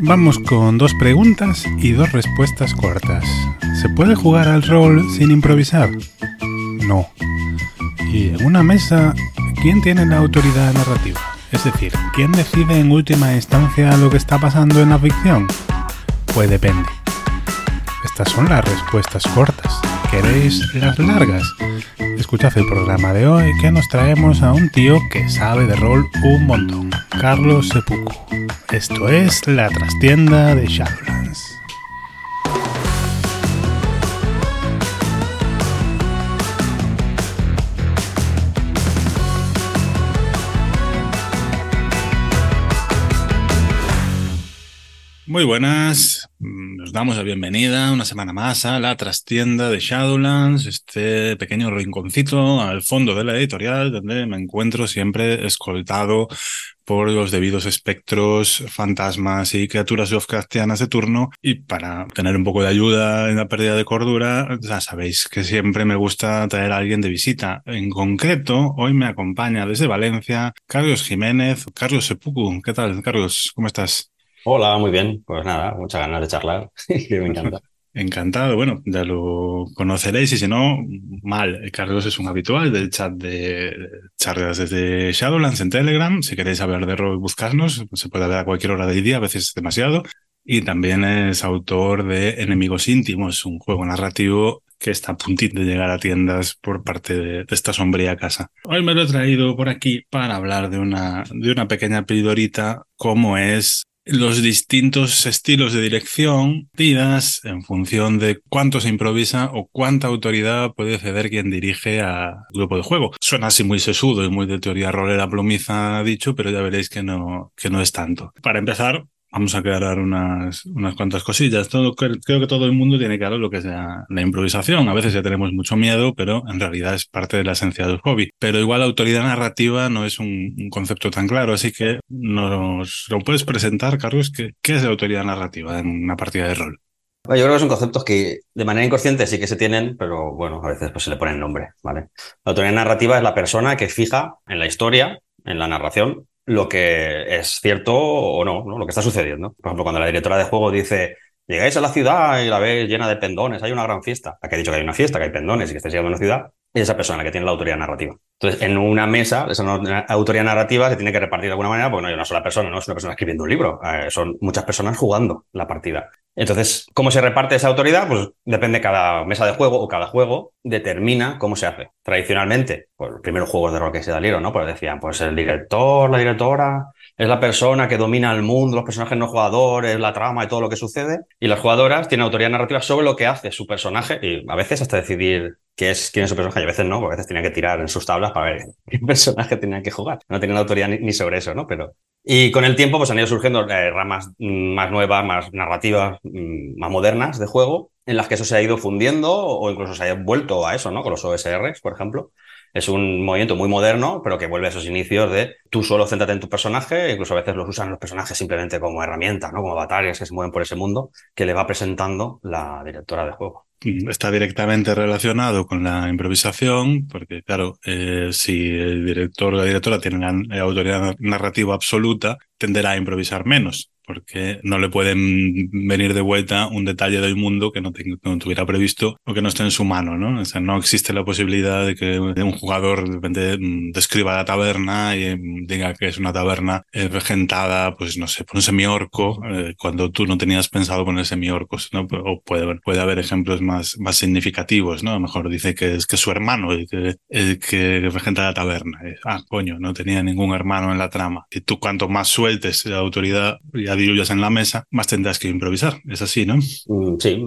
Vamos con dos preguntas y dos respuestas cortas. ¿Se puede jugar al rol sin improvisar? No. Y en una mesa, ¿quién tiene la autoridad narrativa? Es decir, ¿quién decide en última instancia lo que está pasando en la ficción? Pues depende. Estas son las respuestas cortas. ¿Queréis las largas? Escuchad el programa de hoy que nos traemos a un tío que sabe de rol un montón, Carlos Sepuku. Esto es la trastienda de Shadowlands. Muy buenas, nos damos la bienvenida una semana más a la trastienda de Shadowlands, este pequeño rinconcito al fondo de la editorial donde me encuentro siempre escoltado por los debidos espectros, fantasmas y criaturas Lovecraftianas de turno. Y para tener un poco de ayuda en la pérdida de cordura, ya sabéis que siempre me gusta traer a alguien de visita. En concreto, hoy me acompaña desde Valencia Carlos Jiménez. Carlos Sepuku, ¿qué tal, Carlos? ¿Cómo estás? Hola, muy bien. Pues nada, muchas ganas de charlar, me encanta. Encantado, bueno, ya lo conoceréis y si no, mal. Carlos es un habitual del chat de charlas desde Shadowlands en Telegram. Si queréis hablar de rol, buscarnos. Se puede ver a cualquier hora del día, a veces es demasiado. Y también es autor de Enemigos Íntimos, un juego narrativo que está a puntito de llegar a tiendas por parte de, esta sombría casa. Hoy me lo he traído por aquí para hablar de una, de una pequeña pildorita como es los distintos estilos de dirección tidas en función de cuánto se improvisa o cuánta autoridad puede ceder quien dirige al grupo de juego. Suena así muy sesudo y muy de teoría rolera plomiza dicho, pero ya veréis que no, que no es tanto. Para empezar, Vamos a aclarar unas, unas cuantas cosillas. Todo, creo que todo el mundo tiene claro lo que es la, improvisación. A veces ya tenemos mucho miedo, pero en realidad es parte de la esencia del hobby. Pero igual la autoridad narrativa no es un, concepto tan claro, así que nos lo puedes presentar, Carlos. ¿Qué, ¿Qué es la autoridad narrativa en una partida de rol? Yo creo que son conceptos que de manera inconsciente sí que se tienen, pero bueno, a veces pues se le pone el nombre, ¿vale? La autoridad narrativa es la persona que fija en la historia, en la narración, lo que es cierto o no, ¿no? lo que está sucediendo. Por ejemplo, cuando la directora de juego dice, llegáis a la ciudad y la ves llena de pendones, hay una gran fiesta. Aquí ha dicho que hay una fiesta, que hay pendones y que estáis llegando a una ciudad, es esa persona la que tiene la autoridad narrativa. Entonces, en una mesa, esa autoridad narrativa se tiene que repartir de alguna manera, porque no hay una sola persona, no es una persona escribiendo un libro, eh, son muchas personas jugando la partida. Entonces, ¿cómo se reparte esa autoridad? Pues depende cada mesa de juego o cada juego determina cómo se hace. Tradicionalmente, pues los primeros juegos de rol que se salieron, ¿no? Pues decían, pues el director, la directora, es la persona que domina el mundo, los personajes no jugadores, la trama y todo lo que sucede. Y las jugadoras tienen autoridad narrativa sobre lo que hace su personaje y a veces hasta decidir qué es, quién es su personaje y a veces no, porque a veces tenían que tirar en sus tablas para ver qué personaje tenían que jugar. No tenían autoridad ni, sobre eso, ¿no? Pero y con el tiempo pues han ido surgiendo eh, ramas mm, más nuevas, más narrativas, mm, más modernas de juego, en las que eso se ha ido fundiendo o incluso se ha vuelto a eso, ¿no? Con los OSRs, por ejemplo. Es un movimiento muy moderno, pero que vuelve a esos inicios de tú solo céntrate en tu personaje, incluso a veces los usan los personajes simplemente como herramienta, ¿no? Como avatares que se mueven por ese mundo, que le va presentando la directora de juego está directamente relacionado con la improvisación, porque claro, eh, si el director o la directora tienen la autoridad narrativa absoluta, tenderá a improvisar menos porque no le pueden venir de vuelta un detalle del mundo que no, tuviera previsto o que no esté en su mano, ¿no? O sea, no existe la posibilidad de que un jugador de repente mm, describa la taberna y mm, diga que es una taberna eh, regentada, pues no sé, por un semiorco, eh, cuando tú no tenías pensado poner semiorcos, ¿no? O puede, puede haber ejemplos más, más significativos, ¿no? A lo mejor dice que es que su hermano el que, el que regenta la taberna. Ah, coño, no tenía ningún hermano en la trama. Y tú cuanto más sueltes la autoridad, diluyas en la mesa, más tendrás que improvisar. Es así, ¿no? Mm, sí,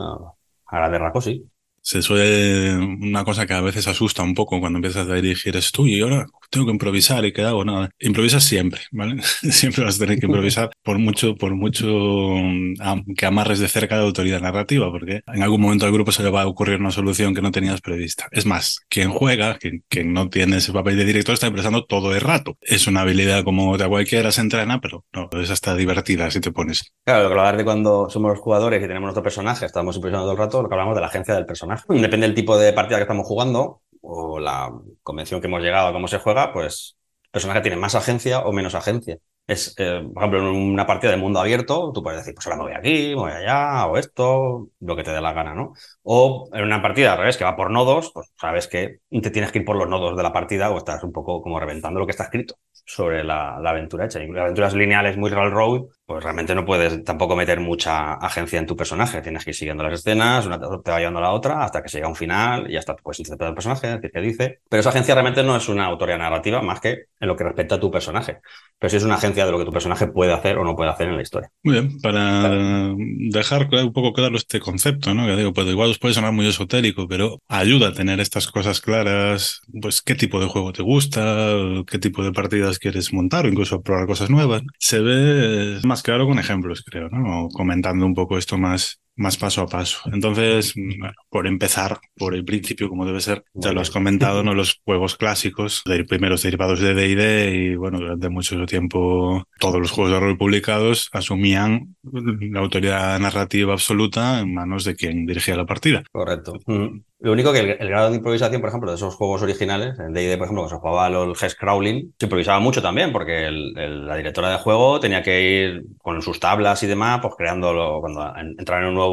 a la de Raco sí. Se suele, una cosa que a veces asusta un poco cuando empiezas a dirigir es tú y ahora tengo que improvisar y qué hago, nada. Improvisas siempre, ¿vale? siempre vas a tener que improvisar por mucho, por mucho mm, que amarres de cerca la autoridad narrativa, porque en algún momento al grupo se le va a ocurrir una solución que no tenías prevista. Es más, quien juega, quien, quien no tiene ese papel de director, está improvisando todo el rato. Es una habilidad como de cualquiera se entrena, pero no, es hasta divertida si te pones. Claro, lo que hablar de cuando somos los jugadores y tenemos nuestro personaje, estamos improvisando todo el rato, lo que hablamos de la agencia del personaje. Depende del tipo de partida que estamos jugando, o la convención que hemos llegado a cómo se juega, pues personaje tiene más agencia o menos agencia. Es, eh, por ejemplo, en una partida de mundo abierto, tú puedes decir, pues ahora me voy aquí, me voy allá, o esto, lo que te dé la gana, ¿no? O en una partida al revés, que va por nodos, pues sabes que te tienes que ir por los nodos de la partida o estás un poco como reventando lo que está escrito sobre la, aventura hecha. Y aventuras lineales muy railroad, pues realmente no puedes tampoco meter mucha agencia en tu personaje. Tienes que ir siguiendo las escenas, una te va llevando a la otra hasta que se llega a un final y ya está, puedes interpretar el personaje, decir qué dice. Pero esa agencia realmente no es una autoría narrativa más que en lo que respecta a tu personaje. Pero sí es una agencia de lo que tu personaje puede hacer o no puede hacer en la historia. Muy bien, para dejar un poco claro este concepto, ¿no? Que digo, pues igual os puede sonar muy esotérico, pero ayuda a tener estas cosas claras, pues qué tipo de juego te gusta, qué tipo de partidas quieres montar o incluso probar cosas nuevas. Se ve más claro con ejemplos, creo, ¿no? comentando un poco esto más, más paso a paso. Entonces, bueno, por empezar por el principio, como debe ser, ya lo has comentado, ¿no? Los juegos clásicos, de primeros derivados de D&D y, bueno, durante mucho tiempo todos los juegos de rol publicados asumían la autoridad narrativa absoluta en manos de quien dirigía la partida. Correcto. Mm. Lo único que el, grado de improvisación, por ejemplo, de esos juegos originales, en D&D, por ejemplo, que se jugaba el Hex Crawling, se improvisaba mucho también, porque la directora de juego tenía que ir con sus tablas y demás, pues creándolo, cuando entraba en un nuevo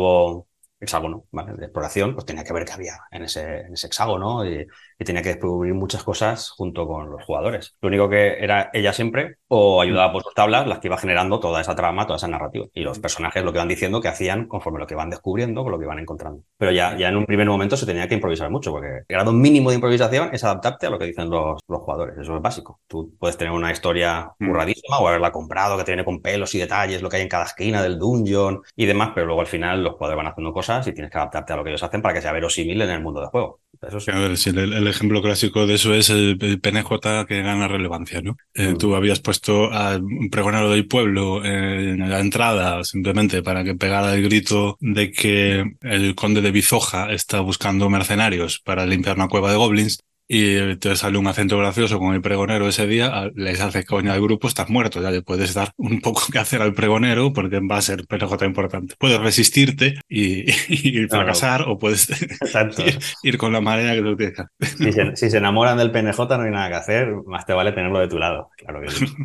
hexágono, ¿vale? De exploración, pues tenía que ver qué había en ese, en ese hexágono y, y, tenía que descubrir muchas cosas junto con los jugadores. Lo único que era ella siempre o ayudaba por sus tablas las que iba generando toda esa trama, toda esa narrativa. Y los personajes lo que van diciendo que hacían conforme lo que van descubriendo, con lo que van encontrando. Pero ya, ya en un primer momento se tenía que improvisar mucho, porque el grado mínimo de improvisación es adaptarte a lo que dicen los, los jugadores. Eso es básico. Tú puedes tener una historia mm. curradísima o haberla comprado, que te viene con pelos y detalles, lo que hay en cada esquina del dungeon y demás, pero luego al final los jugadores van haciendo cosas y tienes que adaptarte a lo que ellos hacen para que sea verosímil en el mundo de juego. Eso A ver, el, ejemplo clásico de eso es el, PNJ que gana relevancia, ¿no? Eh, mm. Tú habías puesto a un pregonero del pueblo en la entrada simplemente para que pegara el grito de que el conde de Bizoja está buscando mercenarios para limpiar una cueva de goblins y te sale un acento gracioso con el pregonero ese día, les hace coña al grupo, estás muerto, ya le puedes dar un poco que hacer al pregonero porque va a ser PNJ importante. Puedes resistirte y, fracasar o puedes ir, con la marea que tú tienes. Si se, si se enamoran del PNJ no hay nada que hacer, más te vale tenerlo de tu lado, claro que sí.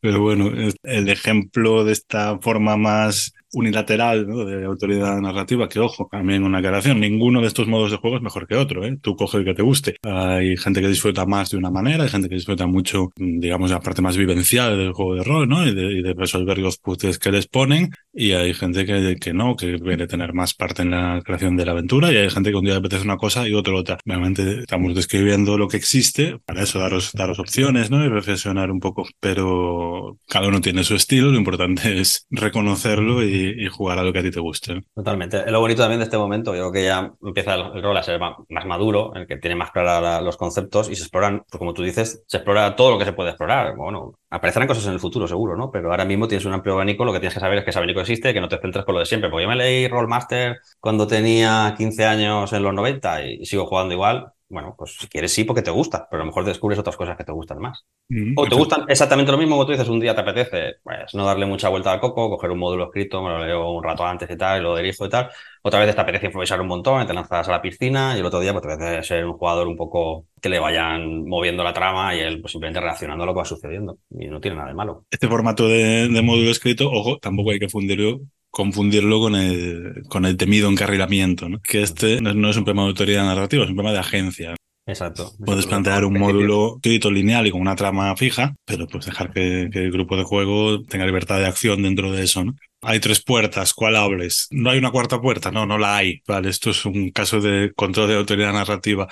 Pero bueno, el ejemplo de esta forma más unilateral ¿no? de autoridad narrativa, que ojo, también una aclaración, ninguno de estos modos de juego es mejor que otro, ¿eh? tú coge el que te guste. Hay gente que disfruta más de una manera, hay gente que disfruta mucho, digamos, la parte más vivencial del juego de rol, ¿no? Y de, resolver los puzzles que les ponen, y hay gente que, que no, que quiere tener más parte en la creación de la aventura, y hay gente que un día le apetece una cosa y otro otra. Realmente estamos describiendo lo que existe, para eso daros, daros opciones, ¿no? Y reflexionar un poco, pero cada uno tiene su estilo, lo importante es reconocerlo y y, jugar a lo que a ti te guste. Totalmente. Lo bonito también de este momento, yo creo que ya empieza el, rol a ser más, maduro, el que tiene más claros los conceptos y se exploran, pues como tú dices, se explora todo lo que se puede explorar. Bueno, aparecerán cosas en el futuro, seguro, ¿no? Pero ahora mismo tienes un amplio abanico, lo que tienes que saber es que ese abanico existe, que no te centres con lo de siempre. Porque yo me leí Rollmaster cuando tenía 15 años en los 90 y sigo jugando igual bueno, pues si quieres sí porque te gusta, pero a lo mejor descubres otras cosas que te gustan más. Mm, o te gustan exactamente lo mismo que tú dices, un día te apetece, pues no darle mucha vuelta al coco, coger un módulo escrito, me lo leo un rato antes y tal, y lo dirijo y tal. Otra vez te apetece improvisar un montón, te lanzas a la piscina y el otro día pues te apetece ser un jugador un poco que le vayan moviendo la trama y él pues, simplemente reaccionando a lo que va sucediendo. Y no tiene nada de malo. Este formato de, de módulo escrito, ojo, tampoco hay que fundirlo confundirlo con el, con el temido encarrilamiento, ¿no? que este no es un problema de autoridad narrativa, es un problema de agencia. Exacto. Puedes plantear un módulo escrito lineal y con una trama fija, pero pues dejar que, el grupo de juego tenga libertad de acción dentro de eso, ¿no? Hay tres puertas, ¿cuál hables? No hay una cuarta puerta, no, no la hay. Vale, esto es un caso de control de autoridad narrativa.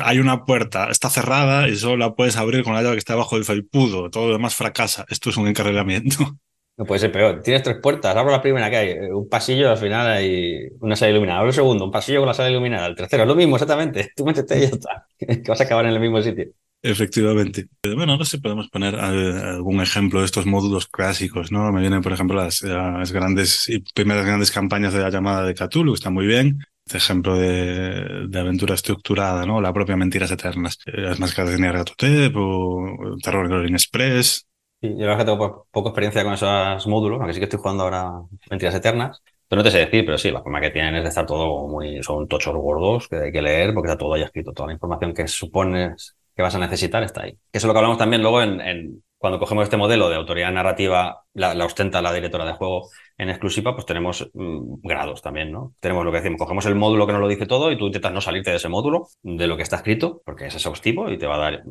Hay una puerta, está cerrada y solo la puedes abrir con la llave que está bajo el felpudo, todo lo demás fracasa. Esto es un encarrilamiento. No puede ser peor. Tienes tres puertas, abro la primera que hay, eh, un pasillo, al final hay una sala iluminada. Abro el segundo, un pasillo con la sala iluminada. El tercero, lo mismo exactamente. Tú métete y ya que vas a acabar en el mismo sitio. Efectivamente. Bueno, no sé, podemos poner algún ejemplo de estos módulos clásicos, ¿no? Me vienen, por ejemplo, las, las grandes primeras grandes campañas de la llamada de Cthulhu, que está muy bien. Este ejemplo de, aventura estructurada, ¿no? La propia Mentiras Eternas. Las máscaras de Nyarlathotep o Terror Green Express. Sí, yo la verdad que tengo poca experiencia con esos módulos, aunque sí que estoy jugando ahora Mentiras Eternas. Pero no te sé decir, pero sí, la forma que tienen es de estar todo muy. Son tochos gordos que hay que leer porque está todo ahí escrito. Toda la información que supones que vas a necesitar está ahí. Eso es lo que hablamos también luego en, cuando cogemos este modelo de autoridad narrativa, la, ostenta la directora de juego en exclusiva, pues tenemos mm, grados también, ¿no? Tenemos lo que decimos, cogemos el módulo que nos lo dice todo y tú intentas no salirte de ese módulo, de lo que está escrito, porque es exhaustivo y te va a dar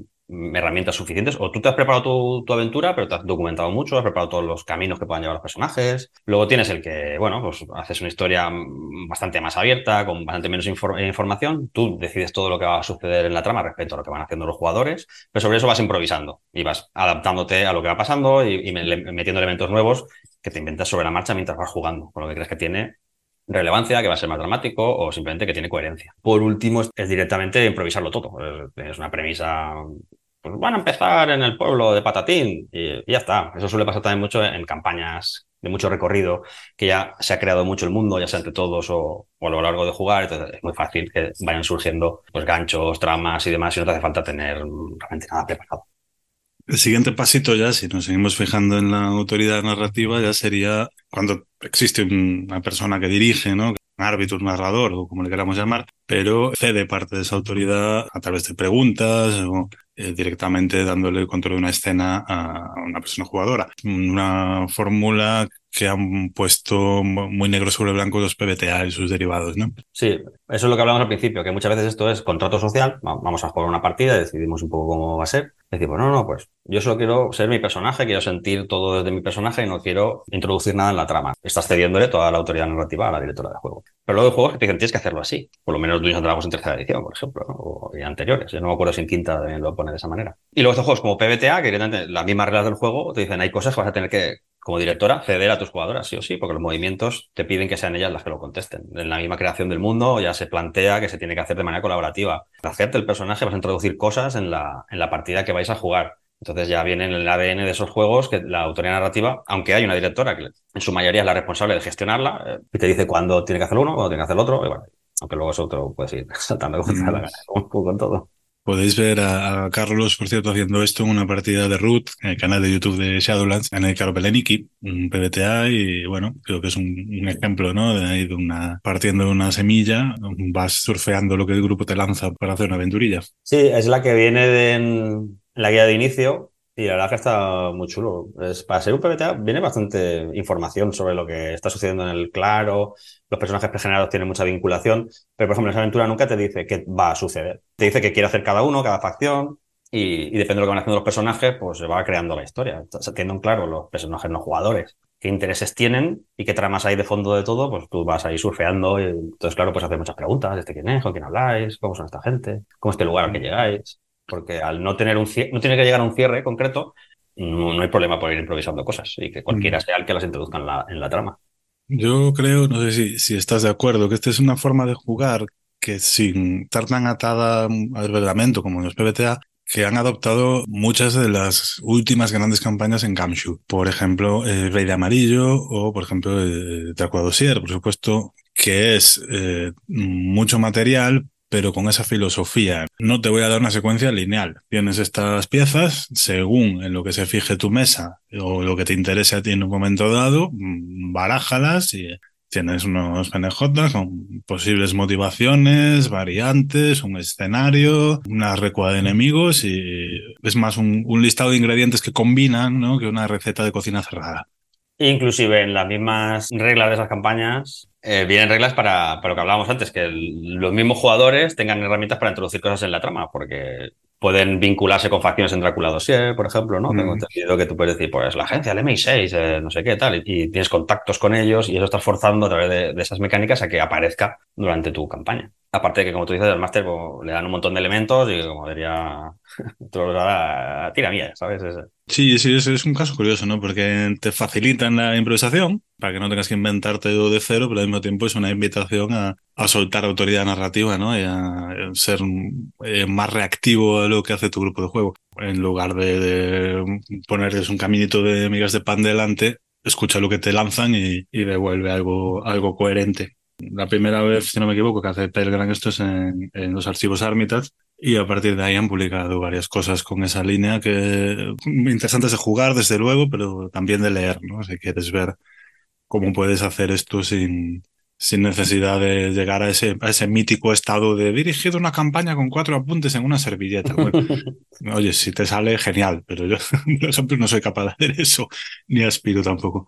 herramientas suficientes. O tú te has preparado tu, aventura, pero te has documentado mucho, has preparado todos los caminos que puedan llevar los personajes. Luego tienes el que, bueno, pues haces una historia bastante más abierta, con bastante menos información. Tú decides todo lo que va a suceder en la trama respecto a lo que van haciendo los jugadores, pero sobre eso vas improvisando y vas adaptándote a lo que va pasando y, metiendo elementos nuevos que te inventas sobre la marcha mientras vas jugando, con lo que crees que tiene relevancia, que va a ser más dramático o simplemente que tiene coherencia. Por último, es directamente improvisarlo todo. Es una premisa pues van a empezar en el pueblo de Patatín y, ya está. Eso suele pasar también mucho en campañas de mucho recorrido, que ya se ha creado mucho el mundo, ya sea entre todos o, a lo largo de jugar, entonces es muy fácil que vayan surgiendo pues, ganchos, tramas y demás, y no te hace falta tener realmente nada preparado. El siguiente pasito ya, si nos seguimos fijando en la autoridad narrativa, ya sería cuando existe una persona que dirige, ¿no? Árbitro, un narrador o como le queramos llamar, pero cede parte de esa autoridad a través de preguntas o eh, directamente dándole el control de una escena a una persona jugadora. Una fórmula que han puesto muy negro sobre blanco los PBTA y sus derivados, ¿no? Sí, eso es lo que hablamos al principio, que muchas veces esto es contrato social, vamos a jugar una partida, decidimos un poco cómo va a ser, decimos, no, no, pues yo solo quiero ser mi personaje, quiero sentir todo desde mi personaje y no quiero introducir nada en la trama. Estás cediéndole toda la autoridad narrativa a la directora de juego. Pero luego hay juegos que te dicen, tienes que hacerlo así, por lo menos Dungeons Dragons en tercera edición, por ejemplo, o anteriores. Yo no me acuerdo si en quinta también lo pone de esa manera. Y luego estos juegos como PBTA, que directamente las mismas reglas del juego, te dicen, hay cosas que vas a tener que como directora, ceder a tus jugadoras, sí o sí, porque los movimientos te piden que sean ellas las que lo contesten. En la misma creación del mundo ya se plantea que se tiene que hacer de manera colaborativa. Al hacerte el personaje vas a introducir cosas en la, en la partida que vais a jugar. Entonces ya viene en el ADN de esos juegos que la autoría narrativa, aunque hay una directora que en su mayoría es la responsable de gestionarla, eh, y te dice cuándo tiene que hacer uno, cuándo tiene que hacer el otro, y bueno, aunque luego eso otro puedes ir saltando con, la gana, con todo. Podéis ver a, Carlos, por cierto, haciendo esto en una partida de Root, en el canal de YouTube de Shadowlands, en el Caro Beleniki, un PBTA, y bueno, creo que es un, ejemplo, ¿no? De, de una, partiendo de una semilla, vas surfeando lo que el grupo te lanza para hacer una aventurilla. Sí, es la que viene de, la guía de inicio, y la verdad que está muy chulo. Es, para ser un PBTA viene bastante información sobre lo que está sucediendo en el claro. Los personajes pregenerados tienen mucha vinculación. Pero, por ejemplo, en esa aventura nunca te dice qué va a suceder. Te dice qué quiere hacer cada uno, cada facción. Y, depende de lo que van haciendo los personajes, pues se va creando la historia. Teniendo claro los personajes no jugadores qué intereses tienen y qué tramas hay de fondo de todo, pues tú vas ahí surfeando y entonces, claro, pues hacer muchas preguntas. ¿Este quién es? ¿Con quién habláis? ¿Cómo son esta gente? ¿Cómo es este lugar al que llegáis? Porque al no tener un no tiene que llegar a un cierre concreto, no, hay problema por ir improvisando cosas y que cualquiera mm. sea el que las introduzca en la, en la trama. Yo creo, no sé si, si estás de acuerdo, que esta es una forma de jugar que sin estar tan atada al reglamento como en los PBTA, que han adoptado muchas de las últimas grandes campañas en Gamshu. Por ejemplo, el Rey de Amarillo o, por ejemplo, el Dracula Dossier, por supuesto, que es eh, mucho material, pero con esa filosofía. No te voy a dar una secuencia lineal. Tienes estas piezas, según en lo que se fije tu mesa o lo que te interese a ti en un momento dado, mm, barájalas y tienes unos PNJ con posibles motivaciones, variantes, un escenario, una recua de enemigos y es más un, listado de ingredientes que combinan ¿no? que una receta de cocina cerrada. Inclusive en las mismas reglas de esas campañas eh, vienen reglas para, para, lo que hablábamos antes, que los mismos jugadores tengan herramientas para introducir cosas en la trama, porque pueden vincularse con facciones en Drácula Dossier, por ejemplo, ¿no? Tengo entendido que tú puedes decir, pues la agencia, el MI6, eh, no sé qué, tal, y, tienes contactos con ellos y eso estás forzando a través de, de esas mecánicas a que aparezca durante tu campaña. Aparte de que, como tú dices, el máster pues, le dan un montón de elementos y como diría, tira mía, ¿sabes? Sí, sí, es, es un caso curioso, ¿no? Porque te facilitan la improvisación para que no tengas que inventarte de cero, pero al mismo tiempo es una invitación a, a soltar autoridad narrativa, ¿no? Y a, ser eh, más reactivo a lo que hace tu grupo de juego. En lugar de, de ponerles un caminito de migas de pan delante, escucha lo que te lanzan y, y devuelve algo, algo coherente. La primera vez, si no me equivoco, que hace Pelgran esto es en, los archivos Armitage y a partir de ahí han publicado varias cosas con esa línea que interesantes de jugar, desde luego, pero también de leer, ¿no? Si quieres ver cómo puedes hacer esto sin, sin necesidad de llegar a ese, a ese mítico estado de dirigido una campaña con cuatro apuntes en una servilleta. oye, si te sale, genial, pero yo, por ejemplo, no soy capaz de hacer eso, ni aspiro tampoco.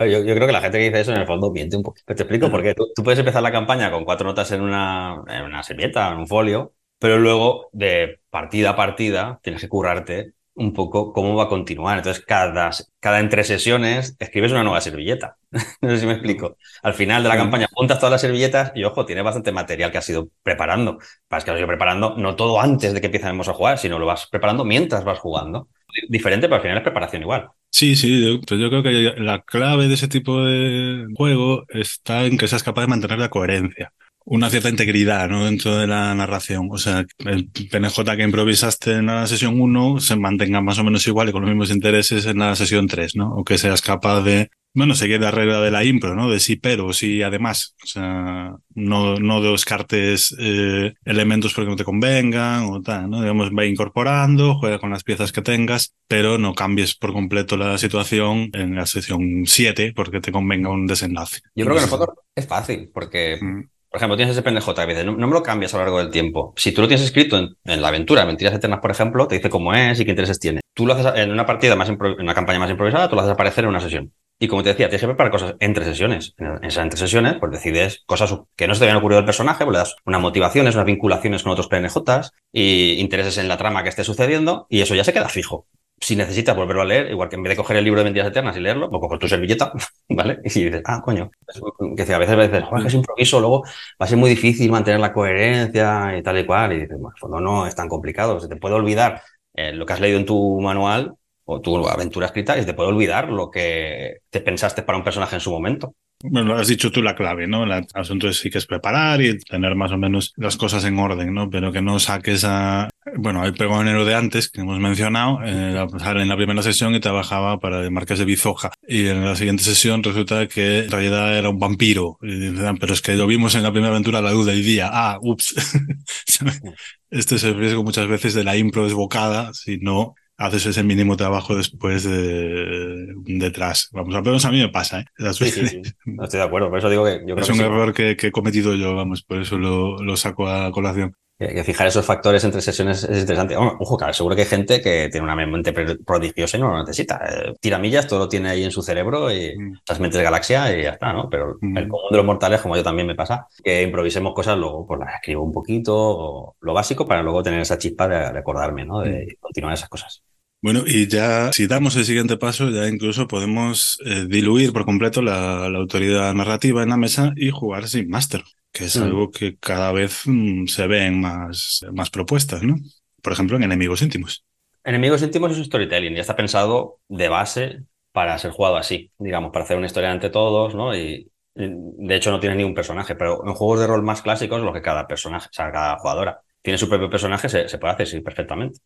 Yo, yo, creo que la gente que dice eso en el fondo miente un poco. Te explico por qué. Tú, tú, puedes empezar la campaña con cuatro notas en una, en una servilleta, en un folio, pero luego de partida a partida tienes que currarte un poco cómo va a continuar. Entonces, cada, cada entre sesiones escribes una nueva servilleta. no sé si me explico. Al final de la campaña juntas todas las servilletas y, ojo, tienes bastante material que has ido preparando. Para que lo has ido preparando no todo antes de que empecemos a jugar, sino lo vas preparando mientras vas jugando. Diferente, pero al final es preparación igual. Sí, sí, yo, pues yo creo que la clave de ese tipo de juego está en que seas capaz de mantener la coherencia una cierta integridad ¿no? dentro de la narración. O sea, el PNJ que improvisaste en la sesión 1 se mantenga más o menos igual y con los mismos intereses en la sesión 3, ¿no? O que seas capaz de, bueno, seguir la regla de la impro, ¿no? De sí, pero, sí, además. O sea, no, no descartes eh, elementos porque no te convengan o tal, ¿no? Digamos, va incorporando, juega con las piezas que tengas, pero no cambies por completo la situación en la sesión 7 porque te convenga un desenlace. Yo creo que en el fondo es fácil porque... Mm. Por ejemplo, tienes ese PNJ que dice, no, me lo cambias a lo largo del tiempo. Si tú lo tienes escrito en, la aventura, Mentiras Eternas, por ejemplo, te dice cómo es y qué intereses tiene. Tú lo haces en una partida más, en una campaña más improvisada, tú lo haces aparecer en una sesión. Y como te decía, tienes que preparar cosas entre sesiones. En esas entre sesiones, pues decides cosas que no se te habían ocurrido al personaje, pues le das unas motivaciones, unas vinculaciones con otros PNJs y intereses en la trama que esté sucediendo y eso ya se queda fijo si necesitas volverlo a leer, igual que en vez de coger el libro de Mentiras Eternas y leerlo, pues con tu servilleta, ¿vale? Y dices, ah, coño. Que a veces, a veces, es improviso, luego va a ser muy difícil mantener la coherencia y tal y cual. Y dices, bueno, no es tan complicado. Se te puede olvidar eh, lo que has leído en tu manual o tu aventura escrita y te puede olvidar lo que te pensaste para un personaje en su momento. Bueno, has dicho tú la clave, ¿no? El asunto es sí que es preparar y tener más o menos las cosas en orden, ¿no? Pero que no saques a... Bueno, hay pregonero de antes que hemos mencionado, eh, en la primera sesión y trabajaba para el Marqués de Bizoja. Y en la siguiente sesión resulta que en realidad era un vampiro. Y pero es que lo vimos en la primera aventura la duda y día. Ah, ups. este es el riesgo muchas veces de la impro desbocada, si no haces ese mínimo trabajo después de, detrás. Vamos, al menos a mí me pasa, ¿eh? Sí, sí, sí. No estoy de acuerdo, por eso digo que yo creo Es un error que, he cometido yo, vamos, por eso lo, lo saco a colación. Que, fijar esos factores entre sesiones es interesante. ojo, claro, seguro que hay gente que tiene una mente prodigiosa y no lo necesita. Eh, tiramillas, todo lo tiene ahí en su cerebro y mm. esas mentes de galaxia y ya está, ¿no? Pero mm. el común de los mortales, como yo también me pasa, que improvisemos cosas, luego pues las escribo un poquito, o lo básico, para luego tener esa chispa de recordarme, ¿no? De mm. continuar esas cosas. Bueno, y ya si damos el siguiente paso, ya incluso podemos eh, diluir por completo la, autoridad narrativa en la mesa y jugar sin máster, que es algo que cada vez mm, se ve en más, más propuestas, ¿no? Por ejemplo, en enemigos íntimos. Enemigos íntimos es storytelling, ya está pensado de base para ser jugado así, digamos, para hacer una historia ante todos, ¿no? Y de hecho no tiene ni un personaje, pero en juegos de rol más clásicos, lo que cada personaje, o sea, cada jugadora tiene su propio personaje, se, se puede hacer sí, perfectamente.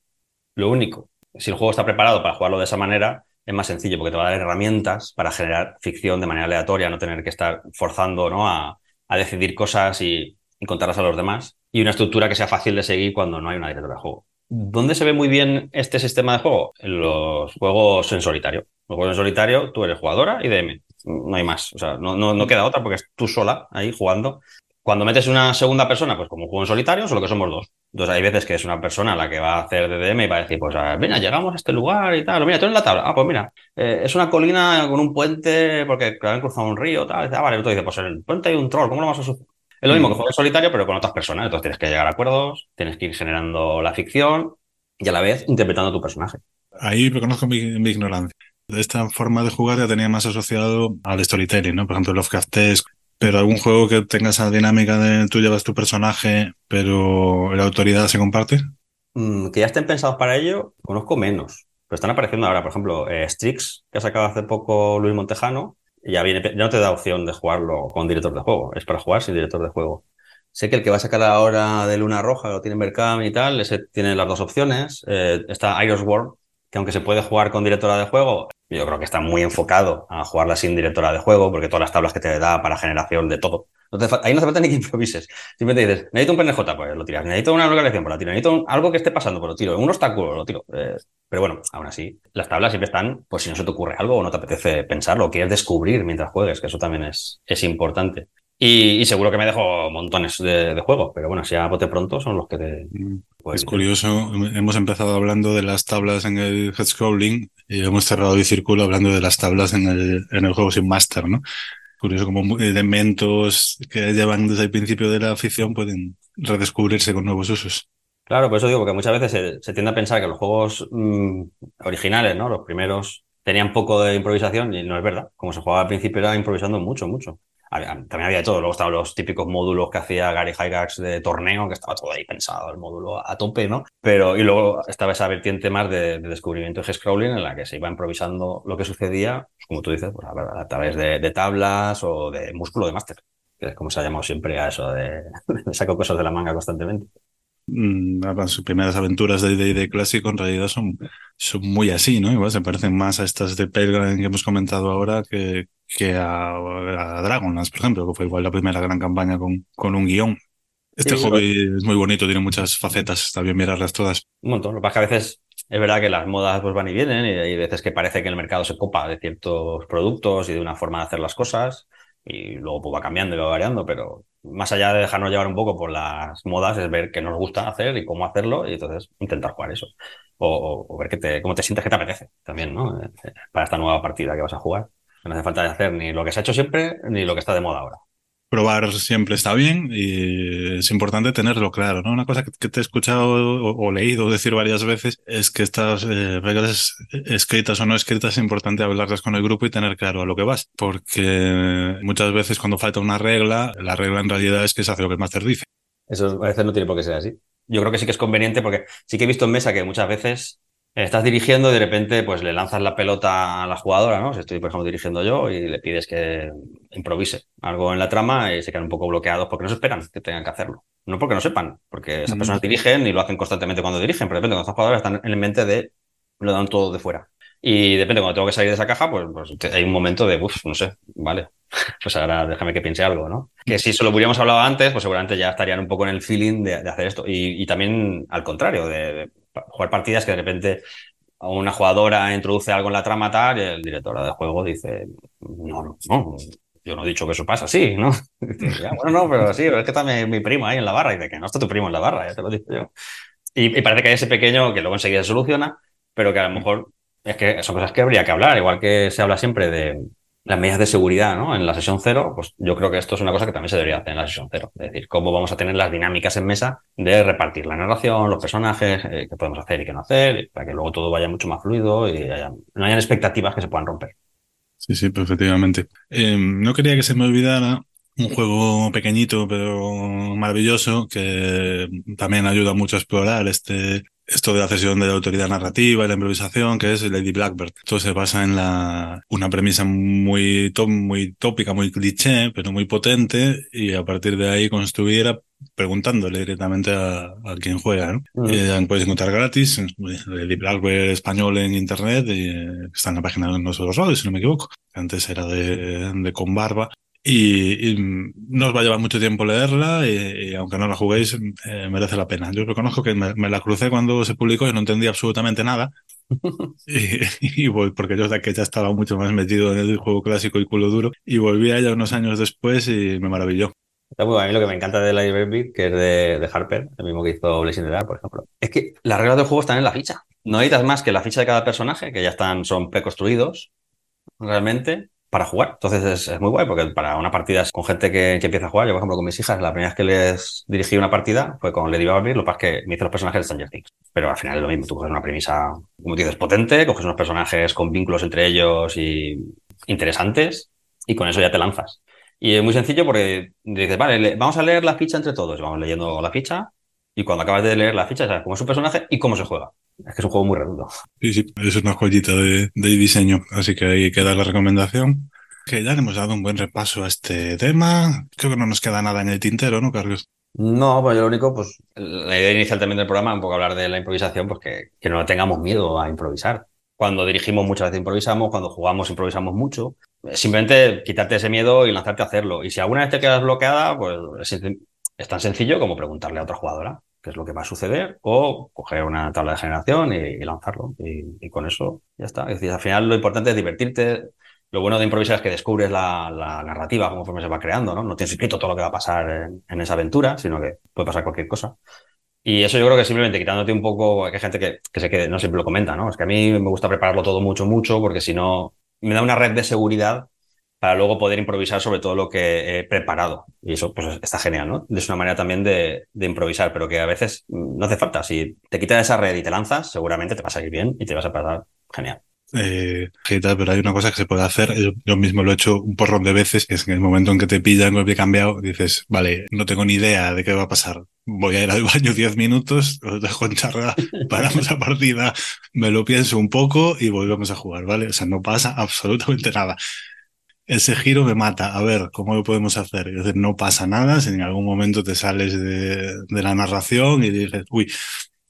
Lo único si el juego está preparado para jugarlo de esa manera, es más sencillo porque te va a dar herramientas para generar ficción de manera aleatoria, no tener que estar forzando ¿no? a, decidir cosas y, contarlas a los demás. Y una estructura que sea fácil de seguir cuando no hay una directora de juego. ¿Dónde se ve muy bien este sistema de juego? En los juegos en solitario. Los juegos en solitario, tú eres jugadora y DM. No hay más. O sea, no, no, no queda otra porque es tú sola ahí jugando. Cuando metes una segunda persona, pues como un juego en solitario, solo que somos dos. Entonces hay veces que es una persona la que va a hacer DDM y va a decir, pues mira, llegamos a este lugar y tal, mira, tú en la tabla, ah, pues mira, eh, es una colina con un puente porque han cruzado un río, tal, ah, vale, entonces dice, pues en el puente hay un troll, ¿cómo lo vamos a Es lo mismo que mm. juego solitario, pero con otras personas, entonces tienes que llegar a acuerdos, tienes que ir generando la ficción y a la vez interpretando tu personaje. Ahí reconozco mi, mi ignorancia. Esta forma de jugar ya tenía más asociado al storytelling, ¿no? Por ejemplo, Lovecraftesque, pero algún juego que tenga esa dinámica de tú llevas tu personaje, pero la autoridad se comparte. Mm, que ya estén pensados para ello, conozco menos. Pero están apareciendo ahora, por ejemplo, eh, Strix, que ha sacado hace poco Luis Montejano, ya, viene, ya no te da opción de jugarlo con director de juego, es para jugar sin director de juego. Sé que el que va a sacar ahora de Luna Roja, lo tiene Mercam y tal, ese tiene las dos opciones. Eh, está Iris World, que aunque se puede jugar con directora de juego, yo creo que está muy enfocado a jugarla sin directora de juego, porque todas las tablas que te da para generación de todo. ahí no hace falta ni que improvises. Simplemente dices, necesito un PNJ, pues lo tiras. Necesito una localización, pues lo tiro. Necesito algo que esté pasando, pues lo tiro. Un obstáculo, lo tiro. Eh, pero bueno, aún así, las tablas siempre están, pues si no se te ocurre algo o no te apetece pensarlo, o quieres descubrir mientras juegues, que eso también es, es importante. Y, seguro que me dejo montones de, juegos, pero bueno, si a bote pronto son los que te... Mm, es curioso, hemos empezado hablando de las tablas en el head scrolling y hemos cerrado el círculo hablando de las tablas en el, en el juego sin master, ¿no? Curioso como elementos que llevan desde el principio de la afición pueden redescubrirse con nuevos usos. Claro, por eso digo, porque muchas veces se, tiende a pensar que los juegos mm, originales, ¿no? Los primeros tenían poco de improvisación y no es verdad. Como se jugaba al principio era improvisando mucho, mucho también había de todo. Luego estaban los típicos módulos que hacía Gary Gygax de torneo, que estaba todo ahí pensado, el módulo a tope, ¿no? Pero, y luego estaba esa vertiente más de, descubrimiento de scrolling en la que se iba improvisando lo que sucedía, pues, como tú dices, pues, a, través de, tablas o de músculo de máster, que es como se ha llamado siempre a eso de, de saco cosas de la manga constantemente. Mm, sus primeras aventuras de D&D clásico en realidad son, son muy así, ¿no? Igual se parecen más a estas de Pelgrim que hemos comentado ahora que, que a, Dragonlance, por ejemplo, que fue igual la primera gran campaña con, con un guion. Este hobby es muy bonito, tiene muchas facetas, está bien mirarlas todas. Un montón. Lo que pasa que a veces es verdad que las modas pues van y vienen y hay veces que parece que el mercado se copa de ciertos productos y de una forma de hacer las cosas y luego pues va cambiando y va variando, pero más allá de dejarnos llevar un poco por las modas, es ver qué nos gusta hacer y cómo hacerlo y entonces intentar jugar eso. O, ver que te, cómo te sientes que te apetece también, ¿no? Eh, para esta nueva partida que vas a jugar. No hace falta hacer ni lo que se ha hecho siempre ni lo que está de moda ahora probar siempre está bien y es importante tenerlo claro, ¿no? Una cosa que, te he escuchado o, leído decir varias veces es que estas eh, reglas escritas o no escritas es importante hablarlas con el grupo y tener claro a lo que vas, porque muchas veces cuando falta una regla, la regla en realidad es que se hace lo que el máster dice. Eso a veces no tiene por qué ser así. Yo creo que sí que es conveniente porque sí que he visto en mesa que muchas veces estás dirigiendo y de repente pues le lanzas la pelota a la jugadora, ¿no? Si estoy, por ejemplo, dirigiendo yo y le pides que improvise algo en la trama y se quedan un poco bloqueados porque no se esperan que tengan que hacerlo. No porque no sepan, porque esas personas dirigen y lo hacen constantemente cuando dirigen, pero depende, cuando estas jugadoras están en mente de lo dan todo de fuera. Y depende, cuando tengo que salir de esa caja, pues, pues hay un momento de, uff, no sé, vale, pues ahora déjame que piense algo, ¿no? Que si solo hubiéramos hablado antes, pues seguramente ya estarían un poco en el feeling de, hacer esto. Y, también al contrario, de jugar partidas que de repente una jugadora introduce algo en la trama tal y el director de juego dice, no, no, no, yo no he dicho que eso pasa así, ¿no? bueno, no, pero sí, es que está mi, primo ahí en la barra y dice que no está tu primo en la barra, ya te lo digo yo. Y, y, parece que hay ese pequeño que luego enseguida se soluciona, pero que a lo mejor es que son cosas que habría que hablar, igual que se habla siempre de, las medidas de seguridad ¿no? en la sesión cero, pues yo creo que esto es una cosa que también se debería hacer en la sesión cero. Es decir, cómo vamos a tener las dinámicas en mesa de repartir la narración, los personajes, eh, qué podemos hacer y qué no hacer, para que luego todo vaya mucho más fluido y no hayan expectativas que se puedan romper. Sí, sí, perfectamente. Eh, no quería que se me olvidara un juego pequeñito pero maravilloso que también ayuda mucho a explorar este esto de la cesión de la autoridad narrativa y la improvisación, que es Lady Blackbird. Esto se basa en la, una premisa muy, muy tópica, muy cliché, pero muy potente, y a partir de ahí construir preguntándole directamente a, quien juega. ¿no? Mm. Eh, puedes encontrar gratis Lady Blackbird español en internet, y, eh, está en la página de Nosotros si no me equivoco. Antes era de, de Conbarba. Y, no os va a llevar mucho tiempo leerla y, aunque no la juguéis, eh, merece la pena. Yo reconozco que me, la crucé cuando se publicó y no entendí absolutamente nada. y, voy, porque yo que ya estaba mucho más metido en el juego clásico y culo duro y volví a ella unos años después y me maravilló. a mí lo que me encanta de la Beat, que es de, Harper, el mismo que hizo Blazing the Dark, por ejemplo, es que las reglas del juego están en la ficha. No necesitas más que la ficha de cada personaje, que ya están, son preconstruidos realmente, para jugar. Entonces es, muy guay porque para una partida con gente que, empieza a jugar, yo por ejemplo con mis hijas, la primera vez que les dirigí una partida fue con Lady Barbie, lo que pasa es que me hice los personajes de Stranger Things. Pero al final es lo mismo, tú coges una premisa, como dices, potente, coges unos personajes con vínculos entre ellos y interesantes y con eso ya te lanzas. Y es muy sencillo porque dices, vale, vamos a leer la ficha entre todos, vamos leyendo la ficha y cuando acabas de leer la ficha sabes cómo es un personaje y cómo se juega. Es que es un juego muy redondo. Sí, sí, es una joyita de, diseño, así que hay que dar la recomendación. Que ya le hemos dado un buen repaso a este tema. Creo que no nos queda nada en el tintero, ¿no, Carlos? No, pues lo único, pues la idea inicial también del programa, un poco hablar de la improvisación, pues que, que no tengamos miedo a improvisar. Cuando dirigimos muchas veces improvisamos, cuando jugamos improvisamos mucho. Simplemente quitarte ese miedo y lanzarte a hacerlo. Y si alguna vez te quedas bloqueada, pues es tan sencillo como preguntarle a otra jugadora qué es lo que va a suceder, o coger una tabla de generación y, lanzarlo. Y, con eso ya está. Es decir, al final lo importante es divertirte, lo bueno de improvisar es que descubres la, narrativa conforme se va creando, ¿no? No tienes escrito todo lo que va a pasar en, esa aventura, sino que puede pasar cualquier cosa. Y eso yo creo que simplemente quitándote un poco, hay gente que, que se quede, no siempre lo comenta, ¿no? Es que a mí me gusta prepararlo todo mucho, mucho, porque si no, me da una red de seguridad para luego poder improvisar sobre todo lo que he preparado. Y eso pues está genial, ¿no? Es una manera también de, de, improvisar, pero que a veces no hace falta. Si te quitas esa red y te lanzas, seguramente te va a salir bien y te vas a pasar genial eh, pero hay una cosa que se puede hacer. Yo, mismo lo he hecho un porrón de veces, que es en el momento en que te pillan el pie cambiado, dices, vale, no tengo ni idea de qué va a pasar. Voy a ir al baño 10 minutos, os dejo en charla, paramos la partida, me lo pienso un poco y volvemos a jugar, ¿vale? O sea, no pasa absolutamente nada. Ese giro me mata. A ver, ¿cómo lo podemos hacer? Es decir, no pasa nada si en algún momento te sales de, la narración y dices, uy,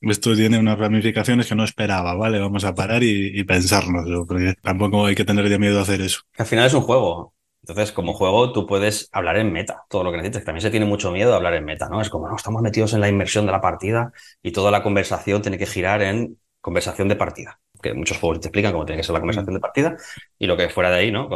esto tiene unas ramificaciones que no esperaba, ¿vale? Vamos a parar y, y pensárnoslo, porque tampoco hay que tener miedo a hacer eso. Al final es un juego. Entonces, como juego, tú puedes hablar en meta, todo lo que necesites. También se tiene mucho miedo a hablar en meta, ¿no? Es como, no, estamos metidos en la inmersión de la partida y toda la conversación tiene que girar en conversación de partida. Que muchos juegos te explican cómo tiene que ser la conversación de partida y lo que fuera de ahí, ¿no?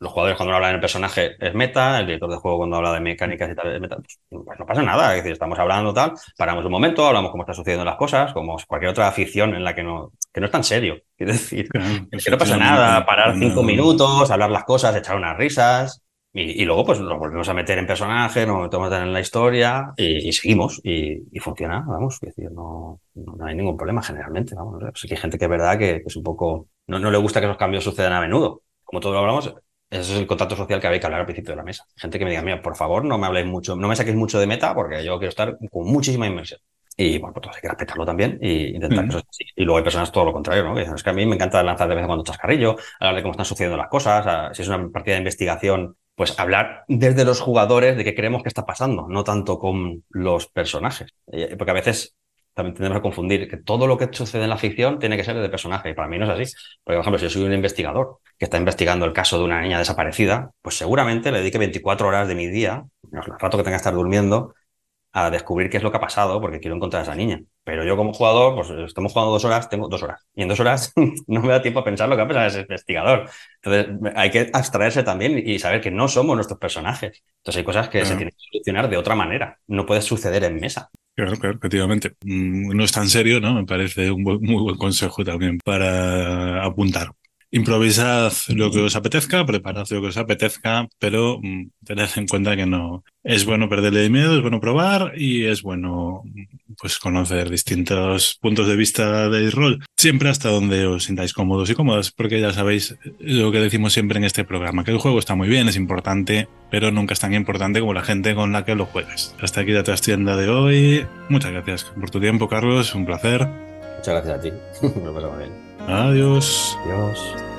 Los jugadores cuando hablan del personaje es meta, el director de juego cuando habla de mecánicas y tal es meta, pues, pues, no pasa nada, es decir, estamos hablando tal, paramos un momento, hablamos cómo están sucediendo las cosas, como cualquier otra afición en la que no, que no es tan serio, es decir, que no pasa nada, parar cinco minutos, hablar las cosas, echar unas risas, y, luego pues nos volvemos a meter en personaje, nos metemos en la historia y, seguimos y, funciona, vamos, es decir, no, no, hay ningún problema generalmente, vamos, sí que hay gente que es verdad que, es un poco, no, no le gusta que los cambios sucedan a menudo, como todos lo hablamos, ese es el contacto social que había que hablar al principio de la mesa. Gente que me diga, mira, por favor, no me habléis mucho, no me saquéis mucho de meta porque yo quiero estar con muchísima inmersión. Y bueno, pues hay que respetarlo también e intentar que eso sea así. Y luego hay personas todo lo contrario, ¿no? Que dicen, es que a mí me encanta lanzar de vez en cuando chascarrillo, hablar de cómo están sucediendo las cosas. si es una partida de investigación, pues hablar desde los jugadores de qué creemos que está pasando, no tanto con los personajes. Eh, porque a veces también tenemos que confundir que todo lo que sucede en la ficción tiene que ser de personaje. Y para mí no es así. Porque, por ejemplo, si yo soy un investigador que está investigando el caso de una niña desaparecida, pues seguramente le dedique 24 horas de mi día, el rato que tenga que estar durmiendo, a descubrir qué es lo que ha pasado porque quiero encontrar a esa niña. Pero yo como jugador, pues estamos jugando dos horas, tengo dos horas. Y en dos horas no me da tiempo a pensar lo que ha pasado a ese investigador. Entonces hay que abstraerse también y saber que no somos nuestros personajes. Entonces hay cosas que se tienen que solucionar de otra manera. No puede suceder en mesa. Claro, claro, efectivamente. Mm, no es tan serio, ¿no? Me parece un muy buen consejo también para apuntar. Improvisad lo que os apetezca, preparad lo que os apetezca, pero mm, tened en cuenta que no es bueno perderle miedo, es bueno probar y es bueno pues conocer distintos puntos de vista del rol, siempre hasta donde os sintáis cómodos y cómodas, porque ya sabéis lo que decimos siempre en este programa, que el juego está muy bien, es importante, pero nunca es tan importante como la gente con la que lo juegas. Hasta aquí la trastienda de hoy. Muchas gracias por tu tiempo, Carlos, un placer. Muchas gracias a ti. Me lo bien. Adiós. Adiós.